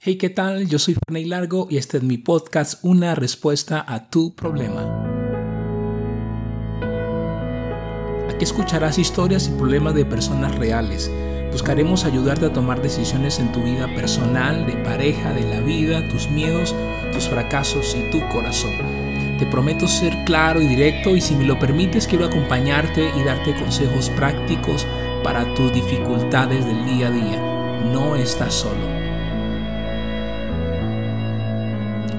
Hey, ¿qué tal? Yo soy Ferney Largo y este es mi podcast Una respuesta a tu problema. Aquí escucharás historias y problemas de personas reales. Buscaremos ayudarte a tomar decisiones en tu vida personal, de pareja, de la vida, tus miedos, tus fracasos y tu corazón. Te prometo ser claro y directo y si me lo permites quiero acompañarte y darte consejos prácticos para tus dificultades del día a día. No estás solo.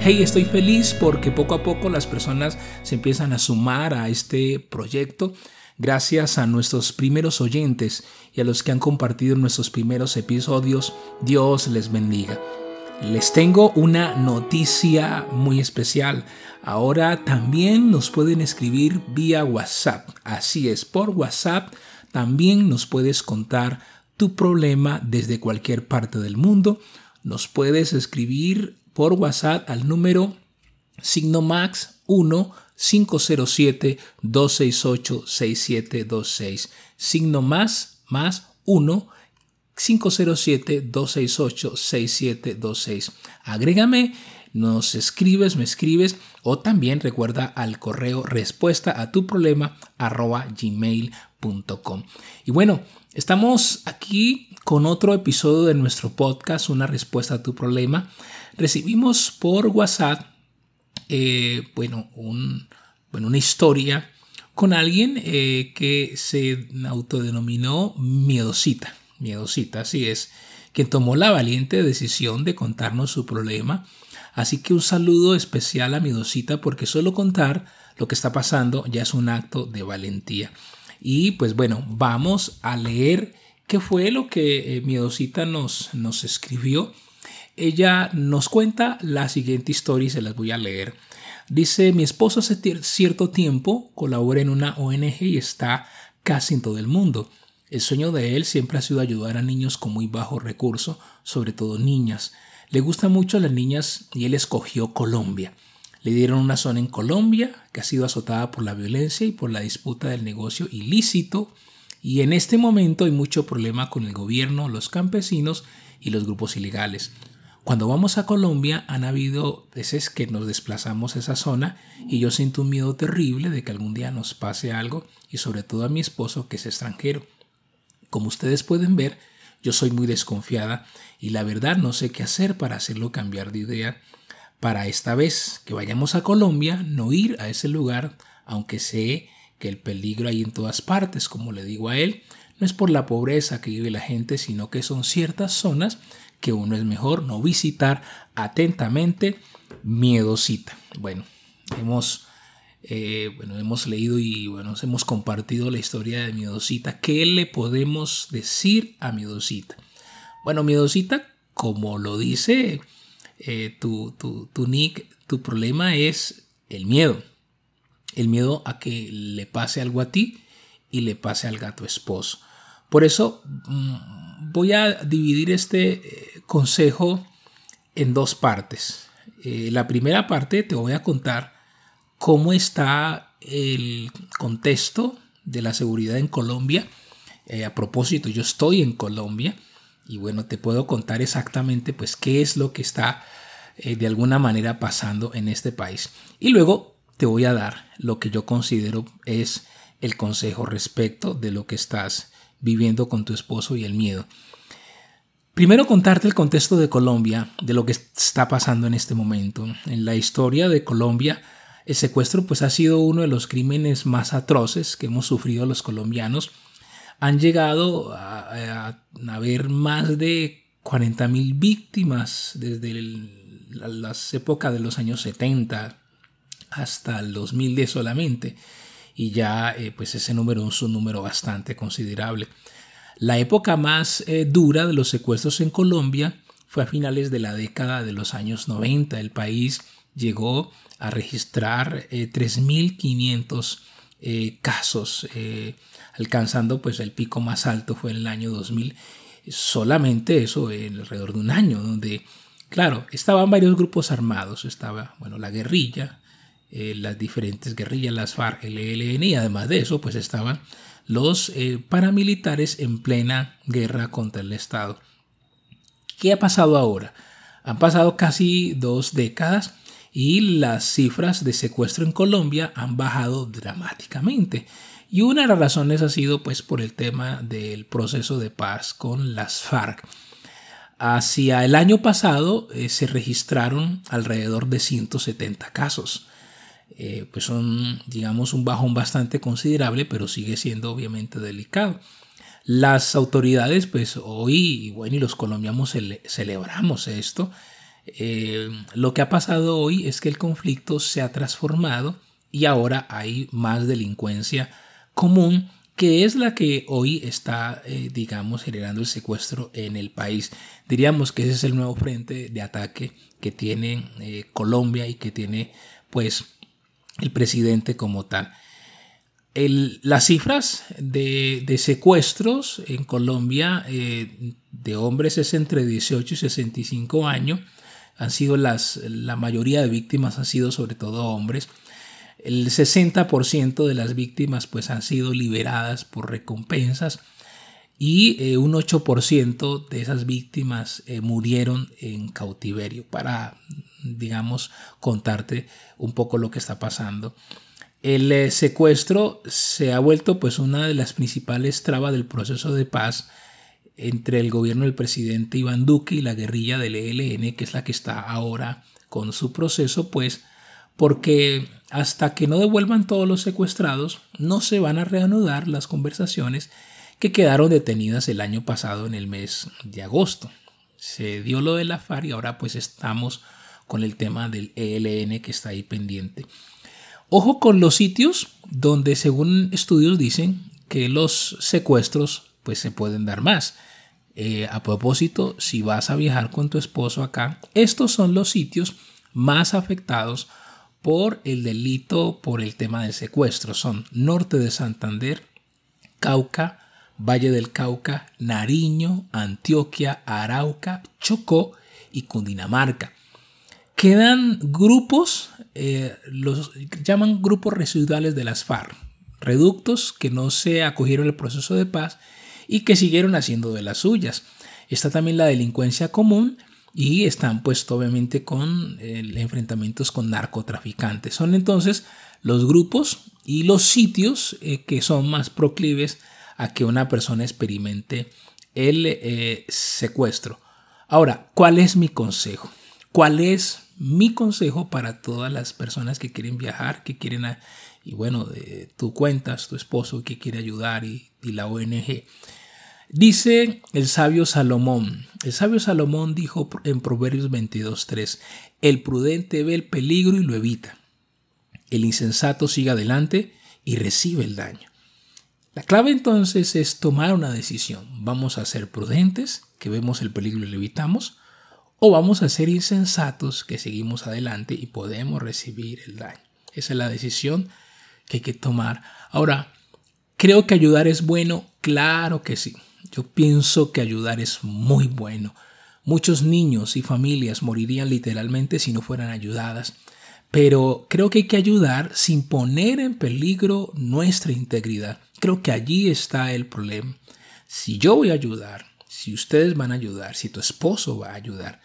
Hey, estoy feliz porque poco a poco las personas se empiezan a sumar a este proyecto gracias a nuestros primeros oyentes y a los que han compartido nuestros primeros episodios. Dios les bendiga. Les tengo una noticia muy especial. Ahora también nos pueden escribir vía WhatsApp. Así es, por WhatsApp también nos puedes contar tu problema desde cualquier parte del mundo. Nos puedes escribir por WhatsApp al número signo max 1 507 268 6726. Signo más más 1 507 268 6726. Agrégame, nos escribes, me escribes o también recuerda al correo respuesta a tu problema arroba Y bueno, estamos aquí con otro episodio de nuestro podcast, una respuesta a tu problema recibimos por WhatsApp, eh, bueno, una historia con alguien eh, que se autodenominó miedosita, miedosita, así es, quien tomó la valiente decisión de contarnos su problema. Así que un saludo especial a miedosita porque solo contar lo que está pasando ya es un acto de valentía. Y pues bueno, vamos a leer qué fue lo que eh, miedosita nos, nos escribió ella nos cuenta la siguiente historia y se las voy a leer. Dice, mi esposo hace cierto tiempo colabora en una ONG y está casi en todo el mundo. El sueño de él siempre ha sido ayudar a niños con muy bajo recurso, sobre todo niñas. Le gusta mucho las niñas y él escogió Colombia. Le dieron una zona en Colombia que ha sido azotada por la violencia y por la disputa del negocio ilícito y en este momento hay mucho problema con el gobierno, los campesinos y los grupos ilegales. Cuando vamos a Colombia han habido veces que nos desplazamos a esa zona y yo siento un miedo terrible de que algún día nos pase algo y sobre todo a mi esposo que es extranjero. Como ustedes pueden ver, yo soy muy desconfiada y la verdad no sé qué hacer para hacerlo cambiar de idea. Para esta vez que vayamos a Colombia, no ir a ese lugar, aunque sé que el peligro hay en todas partes, como le digo a él, no es por la pobreza que vive la gente, sino que son ciertas zonas que uno es mejor no visitar atentamente miedosita. Bueno, hemos, eh, bueno, hemos leído y bueno, hemos compartido la historia de miedosita. ¿Qué le podemos decir a miedosita? Bueno, miedosita, como lo dice eh, tu, tu, tu nick, tu problema es el miedo. El miedo a que le pase algo a ti y le pase algo a tu esposo. Por eso mm, voy a dividir este eh, consejo en dos partes. Eh, la primera parte te voy a contar cómo está el contexto de la seguridad en Colombia. A propósito, yo estoy en Colombia y bueno, te puedo contar exactamente pues qué es lo que está de alguna manera pasando en este país. Y luego te voy a dar lo que yo considero es el consejo respecto de lo que estás viviendo con tu esposo y el miedo. Primero contarte el contexto de Colombia, de lo que está pasando en este momento. En la historia de Colombia, el secuestro pues ha sido uno de los crímenes más atroces que hemos sufrido los colombianos. Han llegado a, haber más de 40.000 víctimas desde las épocas de los años 70 hasta el 2010 solamente y ya eh, pues ese número es un número bastante considerable. La época más eh, dura de los secuestros en Colombia fue a finales de la década de los años 90. El país llegó a registrar 3.500 eh, casos, alcanzando pues el pico más alto fue en el año 2000. Solamente eso en alrededor de un año, donde, claro, estaban varios grupos armados. Estaba, bueno, la guerrilla, eh, las diferentes guerrillas, las FARC, el ELN y además de eso pues estaban los eh, paramilitares en plena guerra contra el Estado. ¿Qué ha pasado ahora? Han pasado casi dos décadas y las cifras de secuestro en Colombia han bajado dramáticamente. Y una de las razones ha sido pues por el tema del proceso de paz con las FARC. Hacia el año pasado eh, se registraron alrededor de 170 casos. Eh, pues son, digamos, un bajón bastante considerable, pero sigue siendo obviamente delicado. Las autoridades, pues hoy, bueno, y los colombianos celebramos esto. Eh, lo que ha pasado hoy es que el conflicto se ha transformado y ahora hay más delincuencia común que es la que hoy está, eh, digamos, generando el secuestro en el país. Diríamos que ese es el nuevo frente de ataque que tiene eh, Colombia y que tiene, pues, el presidente como tal. las cifras de, secuestros en Colombia eh, de hombres es entre 18 y 65 años. Han sido las, la mayoría de víctimas han sido sobre todo hombres. El 60% de las víctimas pues han sido liberadas por recompensas y eh, un 8% de esas víctimas eh, murieron en cautiverio para, digamos, contarte un poco lo que está pasando. El eh, secuestro se ha vuelto pues una de las principales trabas del proceso de paz entre el gobierno del presidente Iván Duque y la guerrilla del ELN, que es la que está ahora con su proceso, pues porque hasta que no devuelvan todos los secuestrados, no se van a reanudar las conversaciones que quedaron detenidas el año pasado en el mes de agosto. Se dio lo de la FARC y ahora pues estamos con el tema del ELN que está ahí pendiente. Ojo con los sitios donde según estudios dicen que los secuestros pues se pueden dar más. Eh, a propósito, si vas a viajar con tu esposo acá, estos son los sitios más afectados por el delito por el tema del secuestro. Son norte de Santander, Cauca, Valle del Cauca, Nariño, Antioquia, Arauca, Chocó y Cundinamarca. Quedan grupos, eh, los llaman grupos residuales de las FARC, reductos que no se acogieron al proceso de paz y que siguieron haciendo de las suyas. Está también la delincuencia común y están pues obviamente con enfrentamientos con narcotraficantes. Son entonces los grupos y los sitios eh, que son más proclives a que una persona experimente el eh, secuestro. Ahora, ¿cuál es mi consejo? ¿Cuál es mi consejo para todas las personas que quieren viajar, que quieren, y bueno, tú cuentas, tu esposo que quiere ayudar y, y la ONG? Dice el sabio Salomón, el sabio Salomón dijo en Proverbios 22.3, el prudente ve el peligro y lo evita. El insensato sigue adelante y recibe el daño. La clave entonces es tomar una decisión. ¿Vamos a ser prudentes, que vemos el peligro y lo evitamos? ¿O vamos a ser insensatos, que seguimos adelante y podemos recibir el daño? Esa es la decisión que hay que tomar. Ahora, ¿creo que ayudar es bueno? Claro que sí. Yo pienso que ayudar es muy bueno. Muchos niños y familias morirían literalmente si no fueran ayudadas. Pero creo que hay que ayudar sin poner en peligro nuestra integridad. Creo que allí está el problema. Si yo voy a ayudar, si ustedes van a ayudar, si tu esposo va a ayudar,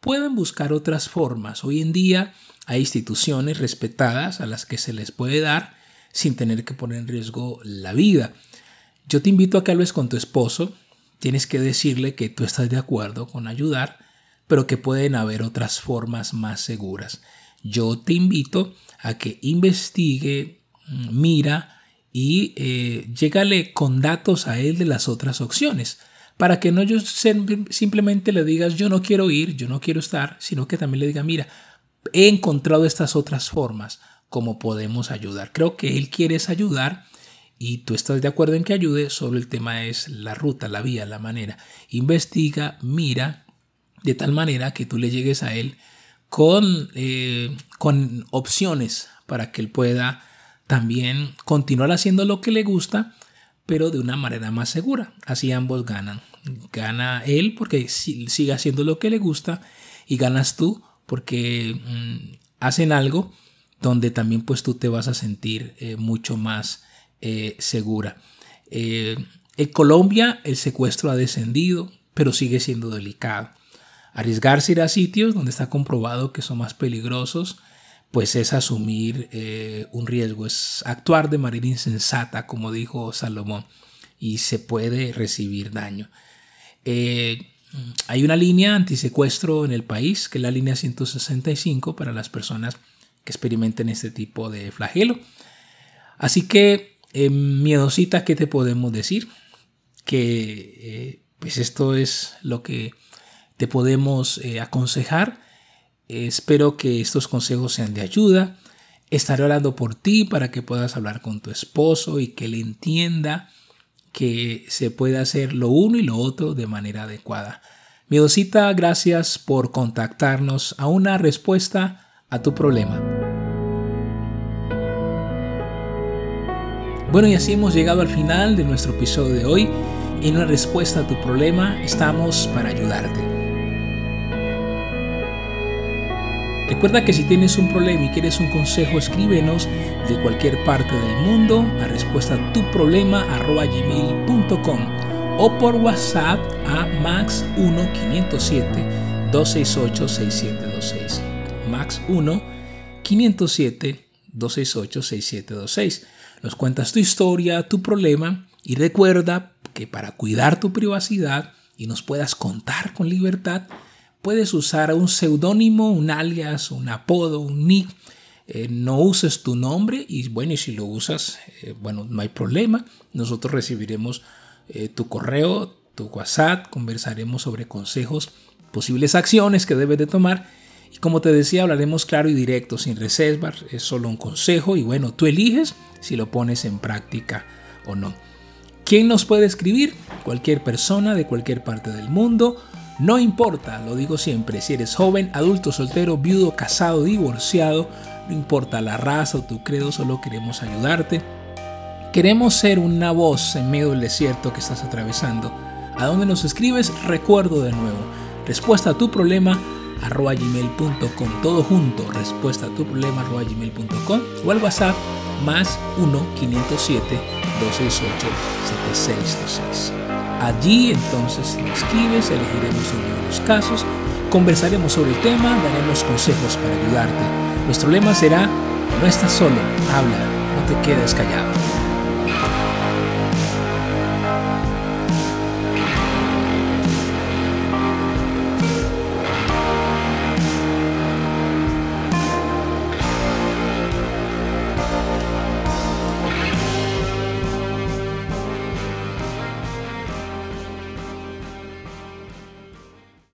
pueden buscar otras formas. Hoy en día hay instituciones respetadas a las que se les puede dar sin tener que poner en riesgo la vida. Yo te invito a que hables con tu esposo. Tienes que decirle que tú estás de acuerdo con ayudar, pero que pueden haber otras formas más seguras. Yo te invito a que investigue, mira y eh, llégale con datos a él de las otras opciones para que no yo simplemente le digas yo no quiero ir, yo no quiero estar, sino que también le diga, mira, he encontrado estas otras formas como podemos ayudar. Creo que él quiere ayudar y tú estás de acuerdo en que ayude, solo el tema es la ruta, la vía, la manera. Investiga, mira, de tal manera que tú le llegues a él con, eh, con opciones para que él pueda también continuar haciendo lo que le gusta, pero de una manera más segura. Así ambos ganan. Gana él porque sigue haciendo lo que le gusta y ganas tú porque mm, hacen algo donde también pues tú te vas a sentir eh, mucho más eh, segura. Eh, en Colombia el secuestro ha descendido, pero sigue siendo delicado. Arriesgarse a ir a sitios donde está comprobado que son más peligrosos, pues es asumir eh, un riesgo, es actuar de manera insensata, como dijo Salomón, y se puede recibir daño. Hay una línea antisecuestro en el país, que es la línea 165 para las personas que experimenten este tipo de flagelo. Así que, eh, miedosita, ¿qué te podemos decir? Que pues esto es lo que te podemos aconsejar espero que estos consejos sean de ayuda. Estaré orando por ti para que puedas hablar con tu esposo y que él entienda que se puede hacer lo uno y lo otro de manera adecuada. Miedosita, gracias por contactarnos a una respuesta a tu problema. Bueno, y así hemos llegado al final de nuestro episodio de hoy. En una respuesta a tu problema estamos para ayudarte. Recuerda que si tienes un problema y quieres un consejo, escríbenos de cualquier parte del mundo a respuesta a tu problema gmail.com o por WhatsApp a max 1 507 268 6726. Max 1 507 268 6726. Nos cuentas tu historia, tu problema y recuerda que para cuidar tu privacidad y nos puedas contar con libertad, puedes usar un seudónimo, un alias, un apodo, un nick. Eh, no uses tu nombre y bueno, y si lo usas, eh, bueno, no hay problema. Nosotros recibiremos eh, tu correo, tu WhatsApp, conversaremos sobre consejos, posibles acciones que debes de tomar. Como te decía, hablaremos claro y directo, sin reservas, es solo un consejo y bueno, tú eliges si lo pones en práctica o no. ¿Quién nos puede escribir? Cualquier persona de cualquier parte del mundo no importa, lo digo siempre, si eres joven, adulto, soltero, viudo, casado, divorciado, no importa la raza o tu credo, solo queremos ayudarte. Queremos ser una voz en medio del desierto que estás atravesando. ¿A dónde nos escribes? Recuerdo de nuevo. Respuesta a tu problema arroba gmail.com todo junto respuesta a tu problema arroba gmail.com o al whatsapp más 1 507 268 7626 Allí entonces me escribes, elegiremos uno de los casos, conversaremos sobre el tema, daremos consejos para ayudarte. Nuestro lema será, no estás solo, habla, no te quedes callado.